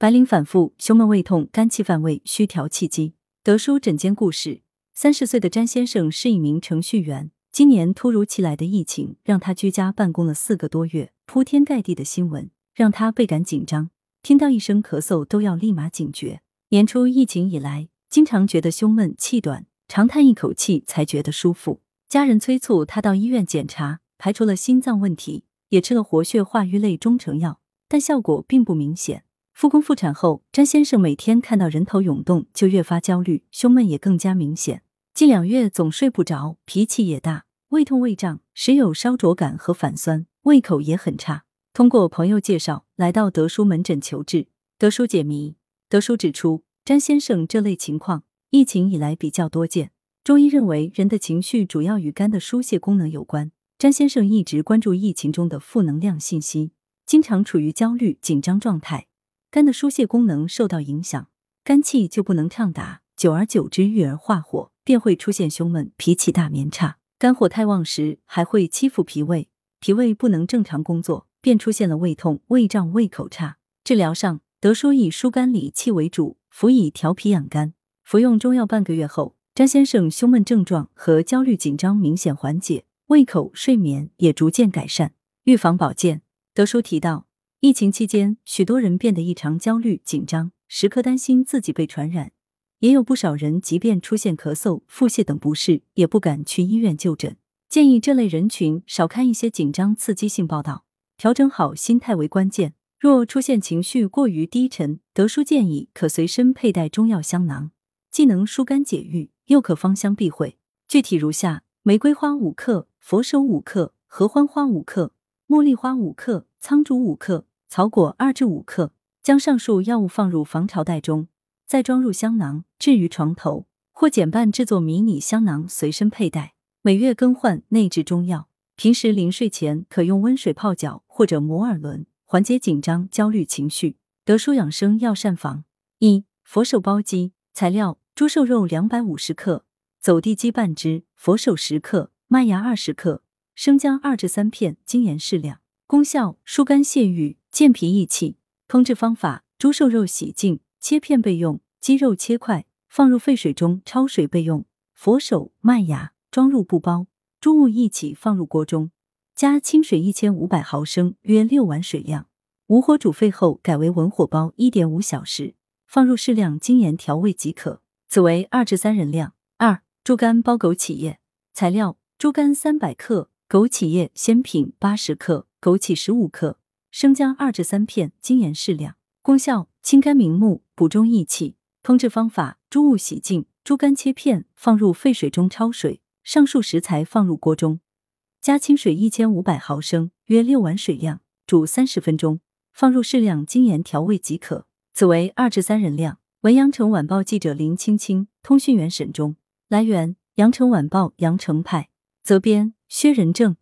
白领反复，胸闷胃痛，肝气犯胃，需调气机。德叔诊间故事：三十岁的詹先生是一名程序员。今年突如其来的疫情让他居家办公了四个多月，铺天盖地的新闻让他倍感紧张，听到一声咳嗽都要立马警觉。年初疫情以来，经常觉得胸闷气短，长叹一口气才觉得舒服。家人催促他到医院检查，排除了心脏问题，也吃了活血化瘀类中成药，但效果并不明显。复工复产后，詹先生每天看到人头涌动就越发焦虑，胸闷也更加明显。近两月总睡不着，脾气也大，胃痛胃胀，时有烧灼感和反酸，胃口也很差。通过朋友介绍，来到德叔门诊求治。德叔解谜。德叔指出，詹先生这类情况疫情以来比较多见。中医认为，人的情绪主要与肝的疏泄功能有关。詹先生一直关注疫情中的负能量信息，经常处于焦虑紧张状态。肝的疏泄功能受到影响，肝气就不能畅达，久而久之郁而化火，便会出现胸闷、脾气大、眠差。肝火太旺时，还会欺负脾胃，脾胃不能正常工作，便出现了胃痛、胃胀、胃口差。治疗上，德叔以疏肝理气为主，辅以调脾养肝。服用中药半个月后，张先生胸闷症状和焦虑紧张明显缓解，胃口、睡眠也逐渐改善。预防保健，德叔提到。疫情期间，许多人变得异常焦虑紧张，时刻担心自己被传染。也有不少人，即便出现咳嗽、腹泻等不适，也不敢去医院就诊。建议这类人群少看一些紧张刺激性报道，调整好心态为关键。若出现情绪过于低沉，德叔建议可随身佩戴中药香囊，既能疏肝解郁，又可芳香避秽。具体如下：玫瑰花五克，佛手五克，合欢花五克，茉莉花五克，苍术五克。草果二至五克，将上述药物放入防潮袋中，再装入香囊，置于床头或减半制作迷你香囊，随身佩戴。每月更换内置中药。平时临睡前可用温水泡脚或者摩耳轮，缓解紧张焦虑情绪。德舒养生药膳房一佛手包鸡材料：猪瘦肉两百五十克，走地鸡半只，佛手十克，麦芽二十克，生姜二至三片，精盐适量。功效：疏肝泄郁。健脾益气，烹制方法：猪瘦肉洗净，切片备用；鸡肉切块，放入沸水中焯水备用。佛手、麦芽装入布包，猪物一起放入锅中，加清水一千五百毫升（约六碗水量），无火煮沸后改为文火煲一点五小时，放入适量精盐调味即可。此为二至三人量。二、猪肝包枸杞叶材料：猪肝三百克，枸杞叶鲜品八十克，枸杞十五克。生姜二至三片，精盐适量。功效：清肝明目，补中益气。烹制方法：猪物洗净，猪肝切片，放入沸水中焯水。上述食材放入锅中，加清水一千五百毫升（约六碗水量），煮三十分钟，放入适量精盐调味即可。此为二至三人量。文阳城晚报记者林青青，通讯员沈忠。来源：阳城晚报阳城派。责编：薛仁正。